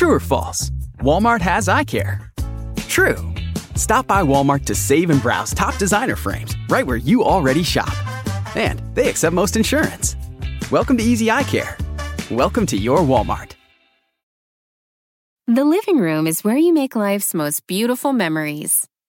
True or false? Walmart has eye care. True. Stop by Walmart to save and browse top designer frames right where you already shop. And they accept most insurance. Welcome to Easy Eye Care. Welcome to your Walmart. The living room is where you make life's most beautiful memories.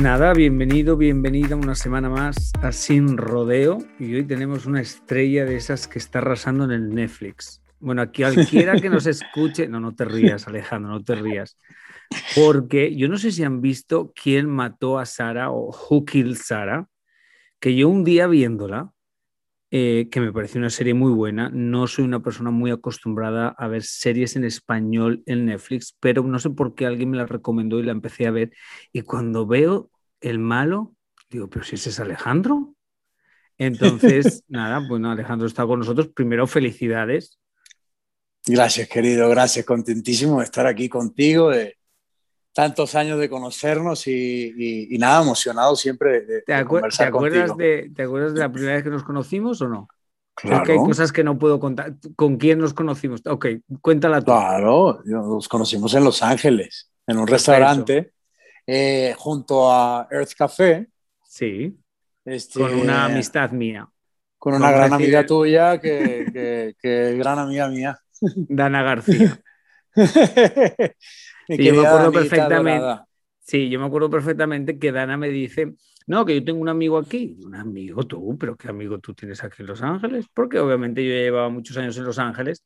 Nada, bienvenido, bienvenida una semana más a Sin Rodeo. Y hoy tenemos una estrella de esas que está arrasando en el Netflix. Bueno, aquí cualquiera que nos escuche, no, no te rías, Alejandro, no te rías. Porque yo no sé si han visto quién mató a Sara o Who Killed Sara, que yo un día viéndola, eh, que me pareció una serie muy buena, no soy una persona muy acostumbrada a ver series en español en Netflix, pero no sé por qué alguien me la recomendó y la empecé a ver. Y cuando veo el malo, digo, pero si ese es Alejandro. Entonces, nada, bueno, Alejandro está con nosotros. Primero, felicidades. Gracias, querido, gracias. Contentísimo de estar aquí contigo, de tantos años de conocernos y, nada, emocionado siempre de, ¿Te, conversar ¿te acuerdas contigo. De, ¿Te acuerdas de la primera vez que nos conocimos o no? Claro. Es que hay cosas que no puedo contar. ¿Con quién nos conocimos? Ok, cuéntala tú. Claro, nos conocimos en Los Ángeles, en un restaurante, eh, junto a Earth Café. Sí. Este, con una amistad mía. Con una gran amiga tuya que, que, que, gran amiga mía. Dana García. sí, yo me acuerdo perfectamente. Dorada. Sí, yo me acuerdo perfectamente que Dana me dice, no, que yo tengo un amigo aquí. Un amigo tú, pero ¿qué amigo tú tienes aquí en Los Ángeles? Porque obviamente yo llevaba muchos años en Los Ángeles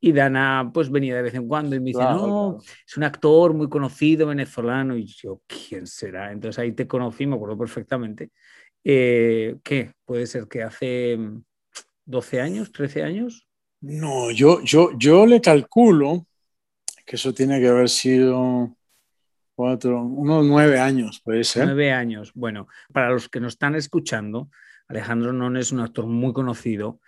y Dana pues venía de vez en cuando y me dice, claro, no, claro. es un actor muy conocido venezolano. Y yo, ¿quién será? Entonces ahí te conocí, me acuerdo perfectamente. Eh, ¿Qué? Puede ser que hace 12 años, 13 años. No, yo, yo, yo le calculo que eso tiene que haber sido cuatro, unos nueve años, puede ser. Nueve años. Bueno, para los que nos están escuchando, Alejandro Non es un actor muy conocido.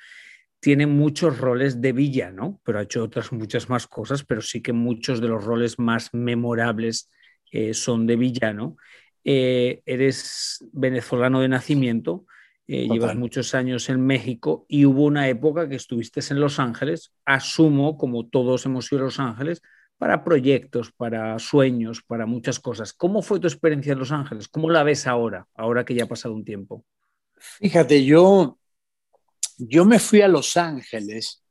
Tiene muchos roles de villano, pero ha hecho otras muchas más cosas, pero sí que muchos de los roles más memorables eh, son de villano. Eh, eres venezolano de nacimiento, eh, llevas muchos años en México y hubo una época que estuviste en Los Ángeles, asumo, como todos hemos ido a Los Ángeles, para proyectos, para sueños, para muchas cosas. ¿Cómo fue tu experiencia en Los Ángeles? ¿Cómo la ves ahora, ahora que ya ha pasado un tiempo? Fíjate, yo, yo me fui a Los Ángeles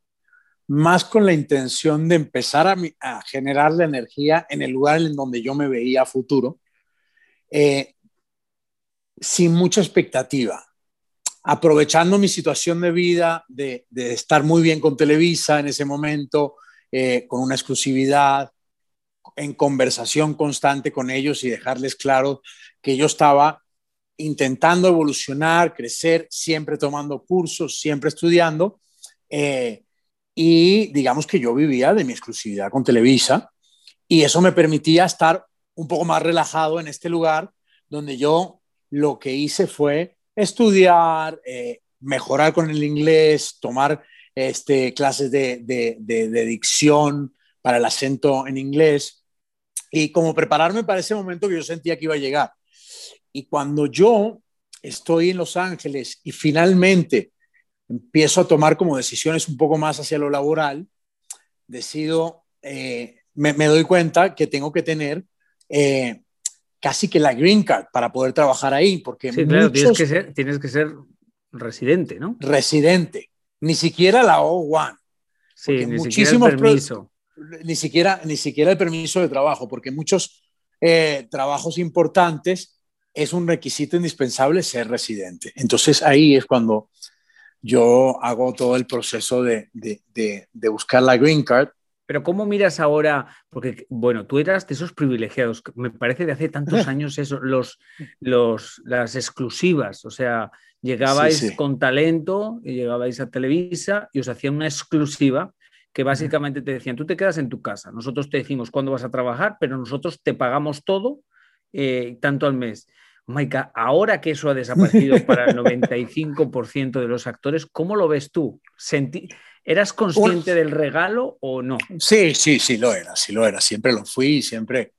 más con la intención de empezar a, generar la energía en el lugar en donde yo me veía futuro, eh, sin mucha expectativa aprovechando mi situación de vida, de, estar muy bien con Televisa en ese momento, eh, con una exclusividad, en conversación constante con ellos y dejarles claro que yo estaba intentando evolucionar, crecer, siempre tomando cursos, siempre estudiando. Eh, y digamos que yo vivía de mi exclusividad con Televisa y eso me permitía estar un poco más relajado en este lugar donde yo lo que hice fue estudiar, eh, mejorar con el inglés, tomar este, clases de, de, de, de, dicción para el acento en inglés y como prepararme para ese momento que yo sentía que iba a llegar. Y cuando yo estoy en Los Ángeles y finalmente empiezo a tomar como decisiones un poco más hacia lo laboral, decido, eh, me, me, doy cuenta que tengo que tener eh, casi que la green card para poder trabajar ahí, porque sí, claro, tienes, que ser, tienes que ser residente, ¿no? Residente, ni siquiera la O1. Sí, ni muchísimos siquiera el permiso. Ni siquiera, ni siquiera el permiso de trabajo, porque muchos eh, trabajos importantes es un requisito indispensable ser residente. Entonces ahí es cuando yo hago todo el proceso de, de, de, de buscar la green card pero ¿cómo miras ahora? Porque, bueno, tú eras de esos privilegiados, me parece de hace tantos años eso, los, los, las exclusivas, o sea, llegabais sí, sí. con talento, y llegabais a Televisa y os hacían una exclusiva que básicamente te decían, tú te quedas en tu casa, nosotros te decimos cuándo vas a trabajar, pero nosotros te pagamos todo eh, tanto al mes. Maika, ahora que eso ha desaparecido para el 95% de los actores, ¿cómo lo ves tú? ¿Eras consciente del regalo o no? Sí, sí, sí lo era, sí lo era. Siempre lo fui, siempre,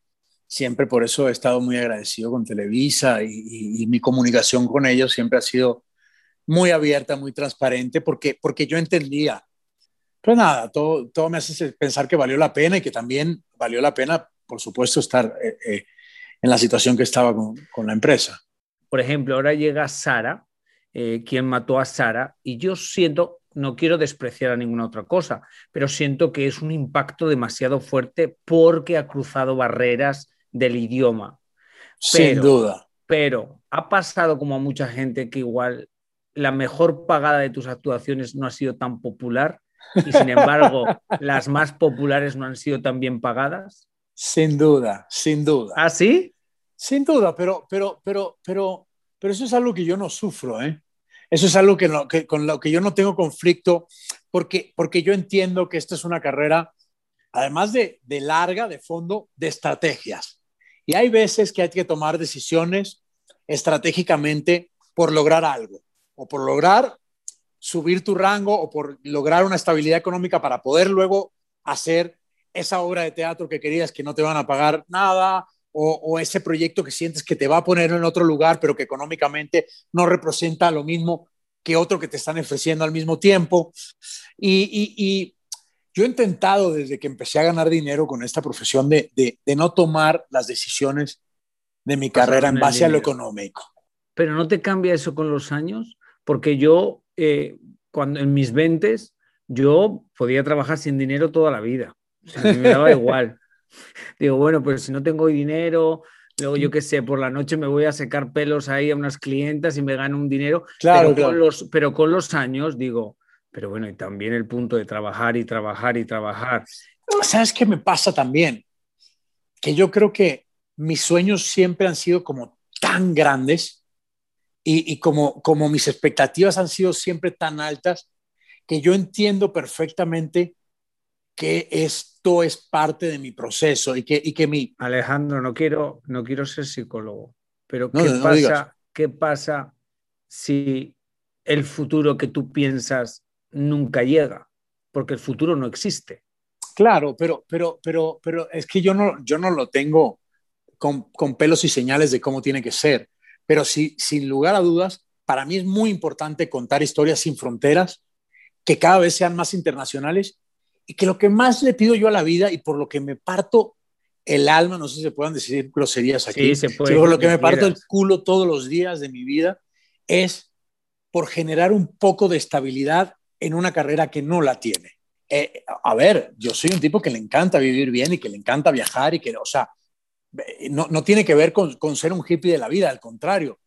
siempre por eso he estado muy agradecido con Televisa y, mi comunicación con ellos siempre ha sido muy abierta, muy transparente, porque, porque yo entendía. Pues nada, todo, todo me hace pensar que valió la pena y que también valió la pena, por supuesto, estar eh, eh, en la situación que estaba con, con, la empresa. Por ejemplo, ahora llega Sara, eh, quien mató a Sara, y yo siento, no quiero despreciar a ninguna otra cosa, pero siento que es un impacto demasiado fuerte porque ha cruzado barreras del idioma. Sin duda. Pero ha pasado como a mucha gente que igual la mejor pagada de tus actuaciones no ha sido tan popular y sin embargo las más populares no han sido tan bien pagadas. Sin duda, sin duda. ¿Ah, sí? Sin duda, pero, pero, pero, pero, pero eso es algo que yo no sufro, ¿eh? Eso es algo que, con lo que yo no tengo conflicto, porque, porque yo entiendo que esta es una carrera, además de, de larga, de fondo, de estrategias. Y hay veces que hay que tomar decisiones estratégicamente por lograr algo, o por lograr subir tu rango, o por lograr una estabilidad económica para poder luego hacer esa obra de teatro que querías que no te van a pagar nada, o, ese proyecto que sientes que te va a poner en otro lugar, pero que económicamente no representa lo mismo que otro que te están ofreciendo al mismo tiempo. Y, yo he intentado desde que empecé a ganar dinero con esta profesión de, no tomar las decisiones de mi carrera en base a lo económico. Pero no te cambia eso con los años, porque yo, eh, cuando en mis 20 yo podía trabajar sin dinero toda la vida. me daba igual. Digo, bueno, pues si no tengo dinero, luego yo qué sé, por la noche me voy a secar pelos ahí a unas clientas y me gano un dinero. Claro, pero, Con los, pero con los años digo, pero bueno, y también el punto de trabajar y trabajar y trabajar. ¿Sabes qué me pasa también? Que yo creo que mis sueños siempre han sido como tan grandes y, y como, como mis expectativas han sido siempre tan altas que yo entiendo perfectamente que esto es parte de mi proceso y que, y que mi... Alejandro, no quiero, no quiero ser psicólogo, pero ¿qué, pasa, ¿qué pasa si el futuro que tú piensas nunca llega? Porque el futuro no existe. Claro, pero, pero, pero, pero es que yo no, yo no lo tengo con, con pelos y señales de cómo tiene que ser. Pero sí, sin lugar a dudas, para mí es muy importante contar historias sin fronteras, que cada vez sean más internacionales y que lo que más le pido yo a la vida y por lo que me parto el alma, no sé si se puedan decir groserías aquí, sí, se puede, por lo que me parto el culo todos los días de mi vida, es por generar un poco de estabilidad en una carrera que no la tiene. Eh, a ver, yo soy un tipo que le encanta vivir bien y que le encanta viajar y que, o sea, no, no tiene que ver con, con, ser un hippie de la vida, al contrario,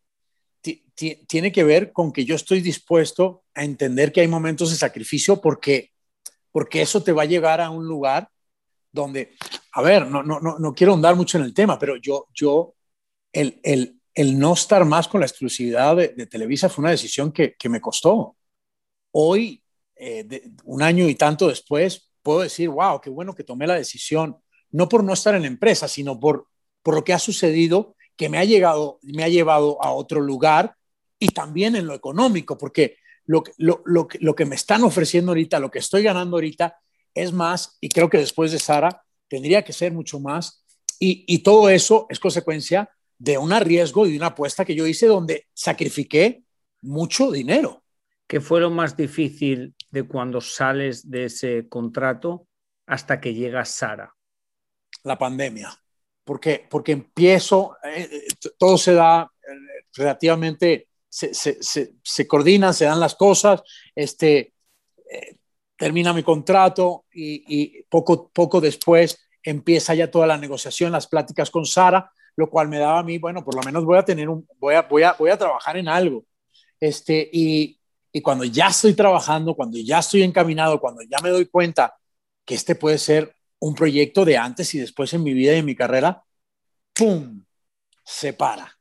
tiene que ver con que yo estoy dispuesto a entender que hay momentos de sacrificio porque porque eso te va a llevar a un lugar donde, a ver, no, no, no, no quiero andar mucho en el tema, pero yo, yo el, el, el no estar más con la exclusividad de, Televisa fue una decisión que, que me costó. Hoy, eh, un año y tanto después, puedo decir, wow, qué bueno que tomé la decisión, no por no estar en empresa, sino por, por lo que ha sucedido, que me ha, llegado, me ha llevado a otro lugar y también en lo económico, porque lo, lo, lo, lo, que me están ofreciendo ahorita, lo que estoy ganando ahorita, es más, y creo que después de Sara tendría que ser mucho más. Y, y todo eso es consecuencia de un riesgo y de una apuesta que yo hice donde sacrifiqué mucho dinero. ¿Qué fue lo más difícil de cuando sales de ese contrato hasta que llega Sara? La pandemia, porque, porque empiezo, eh, eh, todo se da eh, relativamente se, se, se, coordinan, se dan las cosas, este, eh, termina mi contrato y, y, poco, poco después empieza ya toda la negociación, las pláticas con Sara, lo cual me daba a mí, bueno, por lo menos voy a tener un, voy a, voy a, voy a trabajar en algo. Este, y, y cuando ya estoy trabajando, cuando ya estoy encaminado, cuando ya me doy cuenta que este puede ser un proyecto de antes y después en mi vida y en mi carrera, ¡pum! Se para.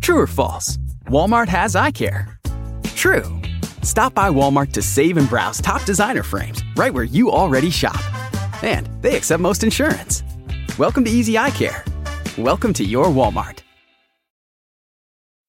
True or false? Walmart has eye care. True. Stop by Walmart to save and browse top designer frames right where you already shop. And they accept most insurance. Welcome to Easy Eye Care. Welcome to your Walmart.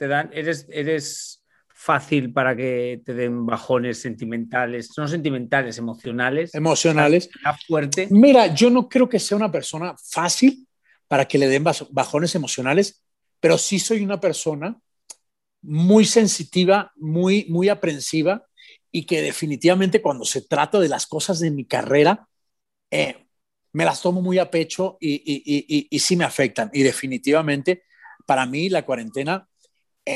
Te dan, eres, eres fácil para que te den bajones sentimentales, no sentimentales, emocionales. Emocionales. fuerte. Mira, yo no creo que sea una persona fácil para que le den bajones emocionales, pero sí soy una persona muy sensitiva, muy, muy aprensiva y que definitivamente cuando se trata de las cosas de mi carrera, eh, me las tomo muy a pecho y, y, y, sí me afectan. Y definitivamente para mí la cuarentena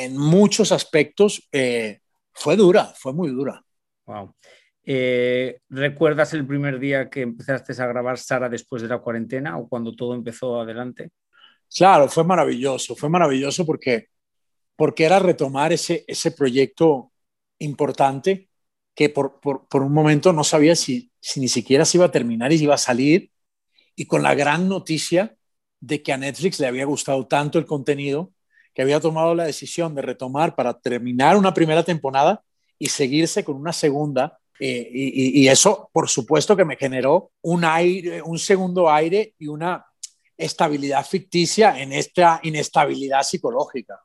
en muchos aspectos eh, fue dura, fue muy dura. Wow. Eh, ¿Recuerdas el primer día que empezaste a grabar Sara después de la cuarentena o cuando todo empezó adelante? Claro, fue maravilloso, fue maravilloso porque, porque era retomar ese, ese proyecto importante que por, por, un momento no sabía si, si ni siquiera se iba a terminar y si iba a salir, y con la gran noticia de que a Netflix le había gustado tanto el contenido que había tomado la decisión de retomar para terminar una primera temporada y seguirse con una segunda. Eh, y, eso, por supuesto, que me generó un aire, un segundo aire y una estabilidad ficticia en esta inestabilidad psicológica.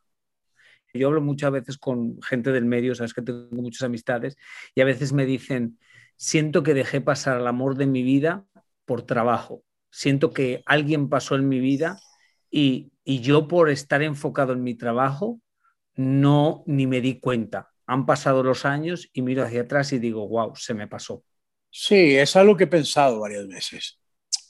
Yo hablo muchas veces con gente del medio, sabes que tengo muchas amistades, y a veces me dicen, siento que dejé pasar el amor de mi vida por trabajo, siento que alguien pasó en mi vida y, y yo por estar enfocado en mi trabajo no ni me di cuenta. Han pasado los años y miro hacia atrás y digo, wow, se me pasó. Sí, es algo que he pensado varias veces.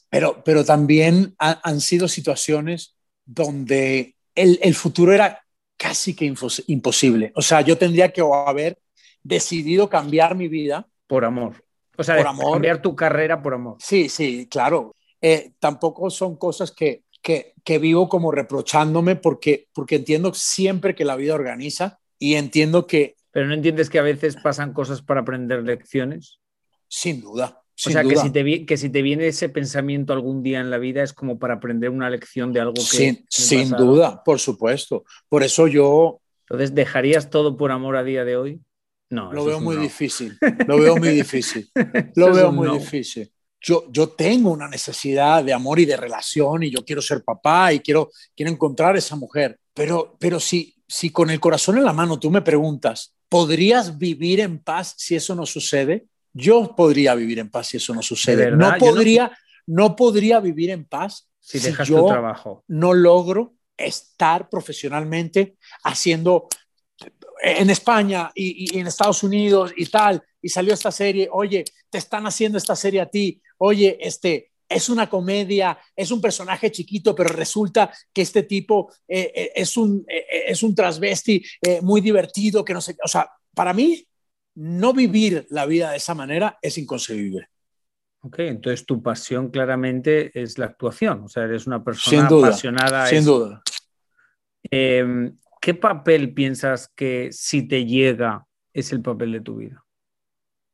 Pero, pero también han sido situaciones donde el, el, futuro era casi que imposible. O sea, yo tendría que haber decidido cambiar mi vida. Por amor. O sea, por amor. cambiar tu carrera por amor. Sí, sí, claro. Eh, tampoco son cosas que, que, que, vivo como reprochándome porque, porque entiendo siempre que la vida organiza y entiendo que... Pero no entiendes que a veces pasan cosas para aprender lecciones. Sin duda, o sea, que si, te, que si te viene ese pensamiento algún día en la vida es como para aprender una lección de algo que... Sin, sin duda, por supuesto. Por eso yo... Entonces, ¿dejarías todo por amor a día de hoy? No. Lo veo muy difícil. Lo veo muy difícil. Lo veo muy difícil. Yo, yo tengo una necesidad de amor y de relación y yo quiero ser papá y quiero, quiero encontrar esa mujer. Pero, pero si, si con el corazón en la mano tú me preguntas, ¿podrías vivir en paz si eso no sucede? yo podría vivir en paz si eso no sucede. No podría, no... podría vivir en paz si, dejas yo tu trabajo. No logro estar profesionalmente haciendo en España y, en Estados Unidos y tal, y salió esta serie, oye, te están haciendo esta serie a ti, oye, este, es una comedia, es un personaje chiquito, pero resulta que este tipo eh, eh, es, un, eh, es un transvesti muy divertido, que no sé, o sea, para mí no vivir la vida de esa manera es inconcebible. Ok, entonces tu pasión claramente es la actuación, o sea, eres una persona apasionada. Sin duda. Em, ¿Qué papel piensas que si te llega es el papel de tu vida?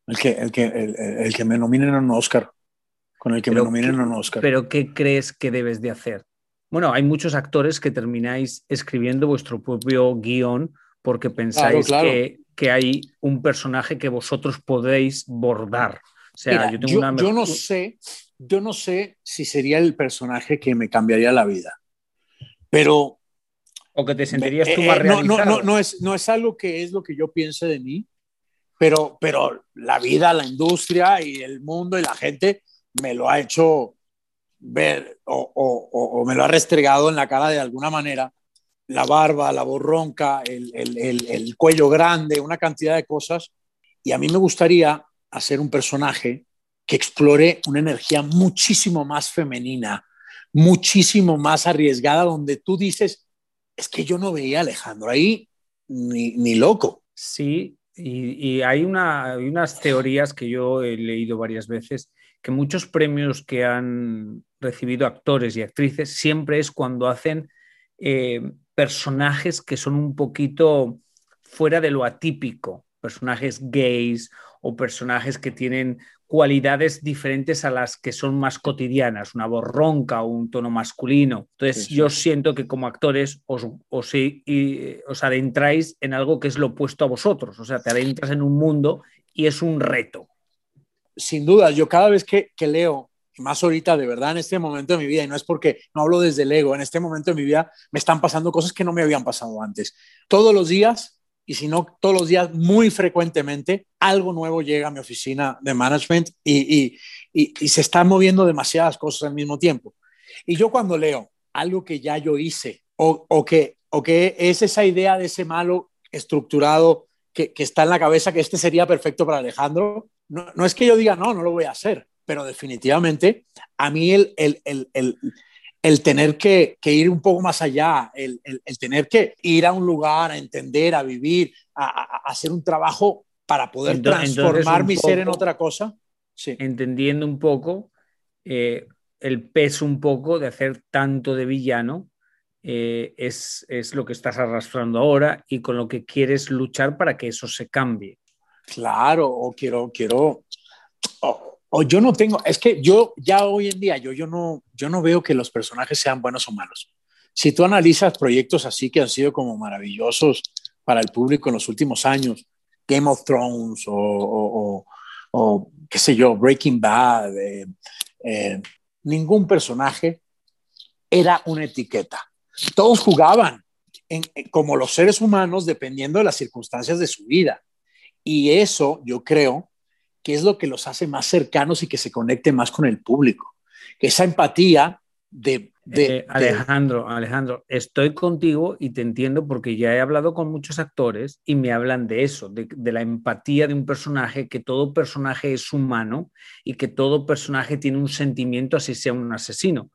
El que, el que, el, que me nominen a un Oscar, con el que me nominen a un Oscar. Pero ¿qué crees que debes de hacer? Bueno, hay muchos actores que termináis escribiendo vuestro propio guion porque pensáis Que, que hay un personaje que vosotros podéis bordar. O sea, yo, yo, no sé, yo no sé si sería el personaje que me cambiaría la vida, pero o que te sentirías tú más eh, no, no, no, no, es, no es algo que es lo que yo piense de mí, pero, pero la vida, la industria y el mundo y la gente me lo ha hecho ver o, o, o me lo ha restregado en la cara de alguna manera la barba, la borronca, el, el, el, cuello grande, una cantidad de cosas. Y a mí me gustaría hacer un personaje que explore una energía muchísimo más femenina, muchísimo más arriesgada, donde tú dices, es que yo no veía a Alejandro ahí ni, ni loco. Sí, y, hay, una, unas teorías que yo he leído varias veces, que muchos premios que han recibido actores y actrices siempre es cuando hacen eh, personajes que son un poquito fuera de lo atípico, personajes gays o personajes que tienen cualidades diferentes a las que son más cotidianas, una voz ronca o un tono masculino. Entonces yo siento que como actores os, os, os, adentráis en algo que es lo opuesto a vosotros, o sea, te adentras en un mundo y es un reto. Sin duda, yo cada vez que, que leo, más ahorita de verdad en este momento de mi vida, y no es porque no hablo desde el ego, en este momento de mi vida me están pasando cosas que no me habían pasado antes. Todos los días y si no todos los días, muy frecuentemente, algo nuevo llega a mi oficina de management y, se están moviendo demasiadas cosas al mismo tiempo. Y yo cuando leo algo que ya yo hice o, que, o que es esa idea de ese malo estructurado que, está en la cabeza que este sería perfecto para Alejandro, no, es que yo diga, no, no lo voy a hacer, pero definitivamente a mí el, el, el el tener que, ir un poco más allá, el, tener que ir a un lugar, a entender, a vivir, a, hacer un trabajo para poder transformar mi ser en otra cosa. Sí. Entendiendo un poco eh, el peso un poco de hacer tanto de villano, eh, es, es, lo que estás arrastrando ahora y con lo que quieres luchar para que eso se cambie. Claro, o quiero, quiero, o yo no tengo, es que yo ya hoy en día, yo, yo, no, yo no veo que los personajes sean buenos o malos. Si tú analizas proyectos así que han sido como maravillosos para el público en los últimos años, Game of Thrones o, qué sé yo, Breaking Bad, eh, eh, ningún personaje era una etiqueta. Todos jugaban como los seres humanos dependiendo de las circunstancias de su vida. Y eso, yo creo, que es lo que los hace más cercanos y que se conecte más con el público. Esa empatía de... Eh, Alejandro, Alejandro, estoy contigo y te entiendo porque ya he hablado con muchos actores y me hablan de eso, de, la empatía de un personaje, que todo personaje es humano y que todo personaje tiene un sentimiento así sea un asesino.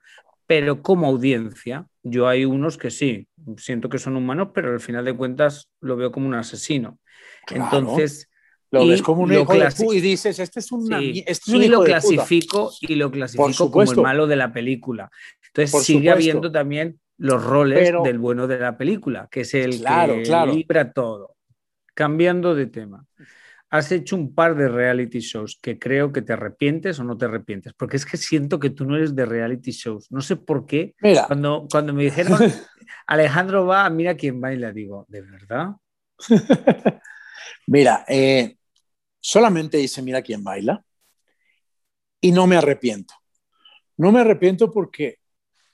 Pero como audiencia, yo hay unos que sí, siento que son humanos, pero al final de cuentas lo veo como un asesino. Entonces, lo ves como un hijo de y dices, este es, una, este y lo clasifico y lo clasifico como el malo de la película. Entonces sigue habiendo también los roles del bueno de la película, que es el que libra todo. Cambiando de tema. Has hecho un par de reality shows que creo que te arrepientes o no te arrepientes, porque es que siento que tú no eres de reality shows. No sé por qué. Cuando, cuando me dijeron Alejandro va, mira quién baila, digo, ¿de verdad? Mira, eh, solamente dice, mira quién baila, y no me arrepiento. No me arrepiento porque,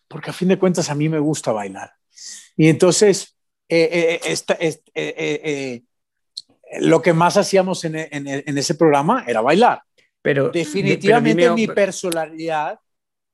porque a fin de cuentas a mí me gusta bailar. Y entonces, eh, eh, eh, lo que más hacíamos en, ese programa era bailar. Pero definitivamente mi personalidad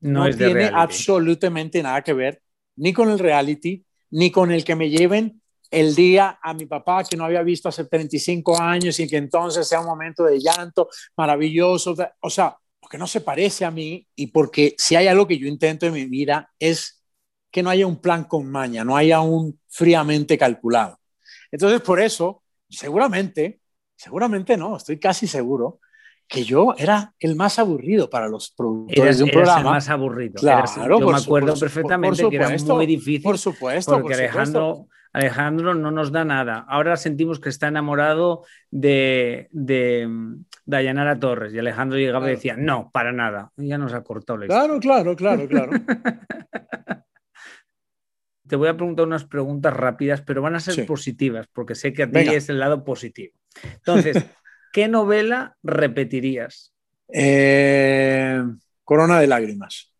no, tiene absolutamente nada que ver ni con el reality, ni con el que me lleven el día a mi papá que no había visto hace 35 años y que entonces sea un momento de llanto maravilloso. O sea, porque no se parece a mí y porque si hay algo que yo intento en mi vida es que no haya un plan con maña, no haya un fríamente calculado. Entonces, por eso, seguramente, seguramente no, estoy casi seguro que yo era el más aburrido para los productores de un programa. El más aburrido. Claro, yo me acuerdo perfectamente que era muy difícil. Por supuesto. Porque Alejandro, Alejandro no nos da nada. Ahora sentimos que está enamorado de, de mm, Dayanara Torres y Alejandro llegaba y decía, no, para nada. Y ya nos ha cortado la Claro, claro, claro, claro. Te voy a preguntar unas preguntas rápidas, pero van a ser positivas, porque sé que a ti es el lado positivo. Entonces, ¿qué novela repetirías? Eh, Corona de lágrimas.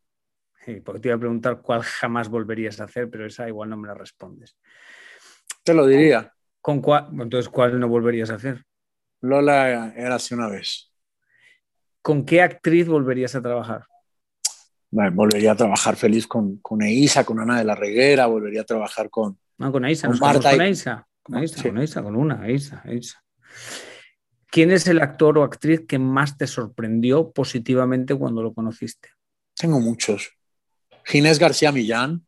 Sí, porque te iba a preguntar cuál jamás volverías a hacer, pero esa igual no me la respondes. Te lo diría. ¿Con cuál? Entonces, ¿cuál no volverías a hacer? Lola era así una vez. ¿Con qué actriz volverías a trabajar? volvería a trabajar feliz con, con Eisa, con Ana de la Reguera, volvería a trabajar con. No, con Eisa, con, Marta con Eisa. Con Eisa, con Eisa, con una, Eisa, Eisa. ¿Quién es el actor o actriz que más te sorprendió positivamente cuando lo conociste? Tengo muchos. Ginés García Millán,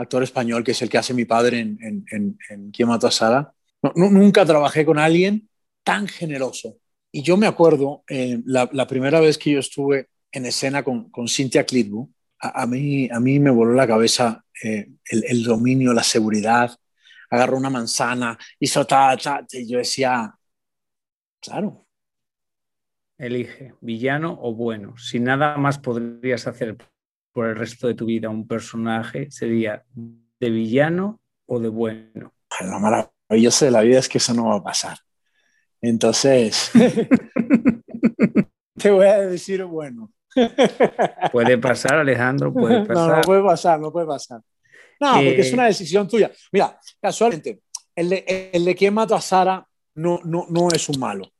actor español que es el que hace mi padre en, en, en, ¿Quién mató a Sara? nunca trabajé con alguien tan generoso. Y yo me acuerdo, eh, la, primera vez que yo estuve en escena con, con Cynthia Clitbu, a, mí, a mí me voló la cabeza eh, el, dominio, la seguridad. Agarró una manzana, hizo ta, ta, y yo decía, claro. Elige, villano o bueno. Si nada más podrías hacer por el resto de tu vida un personaje, sería de villano o de bueno. Lo maravilloso de la vida es que eso no va a pasar. Entonces, te voy a decir bueno. Puede pasar, Alejandro, puede pasar. No, no puede pasar, no puede pasar. No, porque es una decisión tuya. Mira, casualmente, el de, el de quién mató a Sara no, no, no es un malo.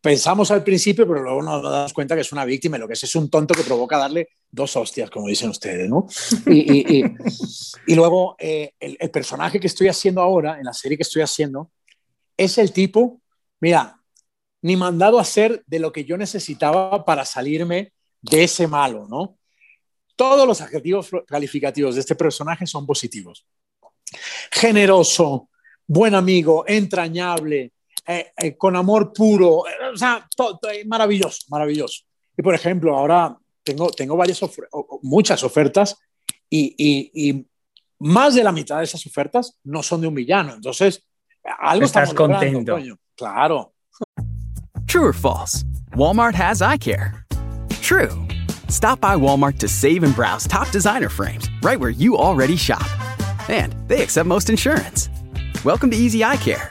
Pensamos al principio, pero luego nos damos cuenta que es una víctima y lo que es es un tonto que provoca darle dos hostias, como dicen ustedes, ¿no? Y, y, y, luego eh, el, el personaje que estoy haciendo ahora, en la serie que estoy haciendo, es el tipo, mira, ni mandado a hacer de lo que yo necesitaba para salirme de ese malo, ¿no? Todos los adjetivos calificativos de este personaje son positivos. Generoso, buen amigo, entrañable, eh, eh, con amor puro, eh, o sea, maravilloso, maravilloso. Y por ejemplo, ahora tengo, tengo varias muchas ofertas y, y, más de la mitad de esas ofertas no son de un villano. Entonces, algo estás contento. Claro. True or false? Walmart has eye care. True. Stop by Walmart to save and browse top designer frames right where you already shop. And they accept most insurance. Welcome to Easy Eye Care.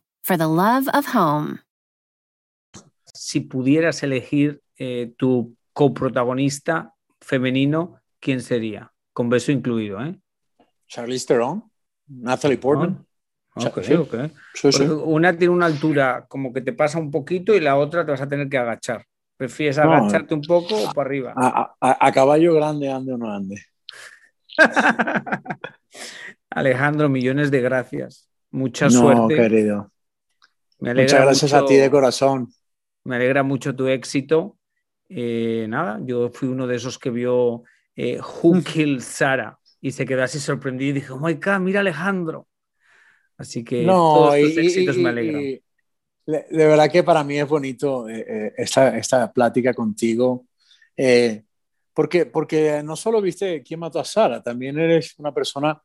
for the love of home. Si pudieras elegir eh, tu coprotagonista femenino, ¿quién sería? Con beso incluido, ¿eh? Charlize Theron, Natalie Portman. Ah, okay, okay. Sí, sí. Una tiene una altura como que te pasa un poquito y la otra te vas a tener que agachar. ¿Prefieres agacharte un poco o para arriba? A, caballo grande, ande o no ande. Alejandro, millones de gracias. Mucha no, suerte. querido. Muchas gracias a ti de corazón. Me alegra mucho tu éxito. Eh, nada, yo fui uno de esos que vio eh, Who Killed Sara y se quedó así sorprendido y dije, oh my God, mira Alejandro. Así que todos tus éxitos me alegran de verdad que para mí es bonito eh, eh, esta, esta, plática contigo, eh, porque, porque no solo viste quién mató a Sara, también eres una persona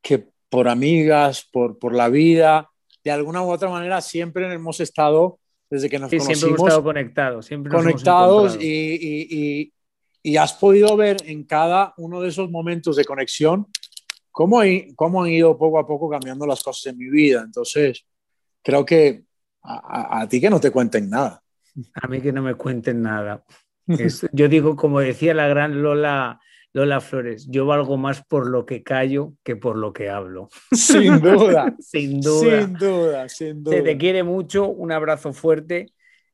que por amigas, por, por la vida, de alguna u otra manera siempre hemos estado, desde que nos sí, conocimos, siempre hemos estado conectados, siempre conectados y, y, y, has podido ver en cada uno de esos momentos de conexión cómo, cómo han ido poco a poco cambiando las cosas en mi vida. Entonces, creo que a, ti que no te cuenten nada. A mí que no me cuenten nada. yo digo, como decía la gran Lola, Lola Flores, yo valgo más por lo que callo que por lo que hablo. Sin duda. sin duda. Sin duda, sin duda. Se te quiere mucho, un abrazo fuerte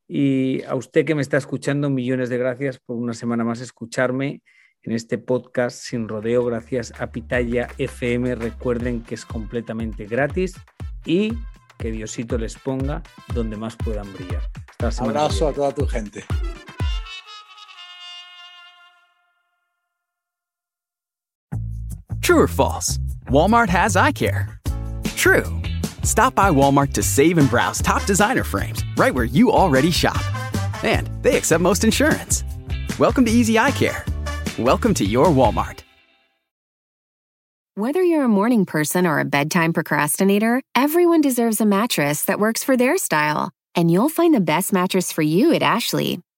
y a usted que me está escuchando, millones de gracias por una semana más escucharme en este podcast sin rodeo, gracias a Pitaya FM. Recuerden que es completamente gratis y que Diosito les ponga donde más puedan brillar. Abrazo a toda tu gente. True or false? Walmart has eye care. True. Stop by Walmart to save and browse top designer frames right where you already shop. And they accept most insurance. Welcome to Easy Eye Care. Welcome to your Walmart. Whether you're a morning person or a bedtime procrastinator, everyone deserves a mattress that works for their style. And you'll find the best mattress for you at Ashley.